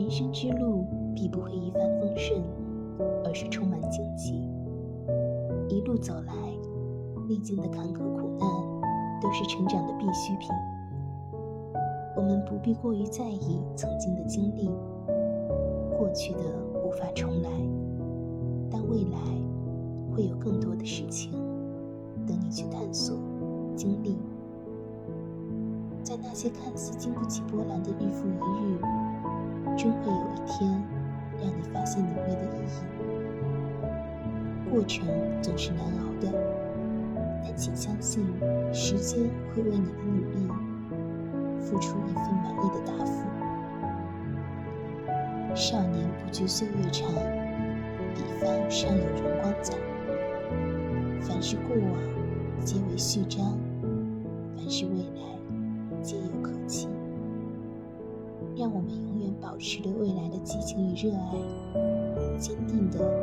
人生之路必不会一帆风顺，而是充满荆棘。一路走来，历经的坎坷苦难都是成长的必需品。我们不必过于在意曾经的经历，过去的无法重来，但未来会有更多的事情等你去探索、经历。在那些看似经不起波澜的日，终会有一天让你发现努力的意义。过程总是难熬的，但请相信，时间会为你的努力付出一份满意的答复。少年不惧岁月长，彼方尚有荣光在。凡是过往，皆为序章；凡是未来，让我们永远保持对未来的激情与热爱，坚定的。